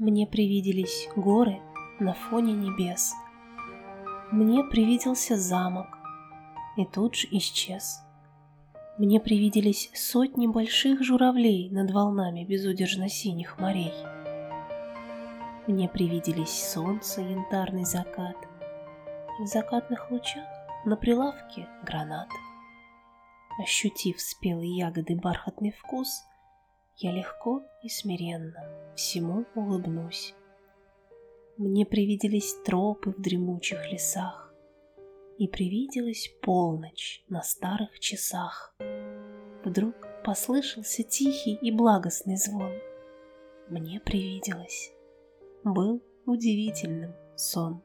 Мне привиделись горы на фоне небес. Мне привиделся замок, и тут же исчез. Мне привиделись сотни больших журавлей над волнами безудержно синих морей. Мне привиделись солнце, янтарный закат, и в закатных лучах на прилавке гранат. Ощутив спелые ягоды бархатный вкус, я легко и смиренно всему улыбнусь. Мне привиделись тропы в дремучих лесах, и привиделась полночь на старых часах. Вдруг послышался тихий и благостный звон. Мне привиделось. Был удивительным сон.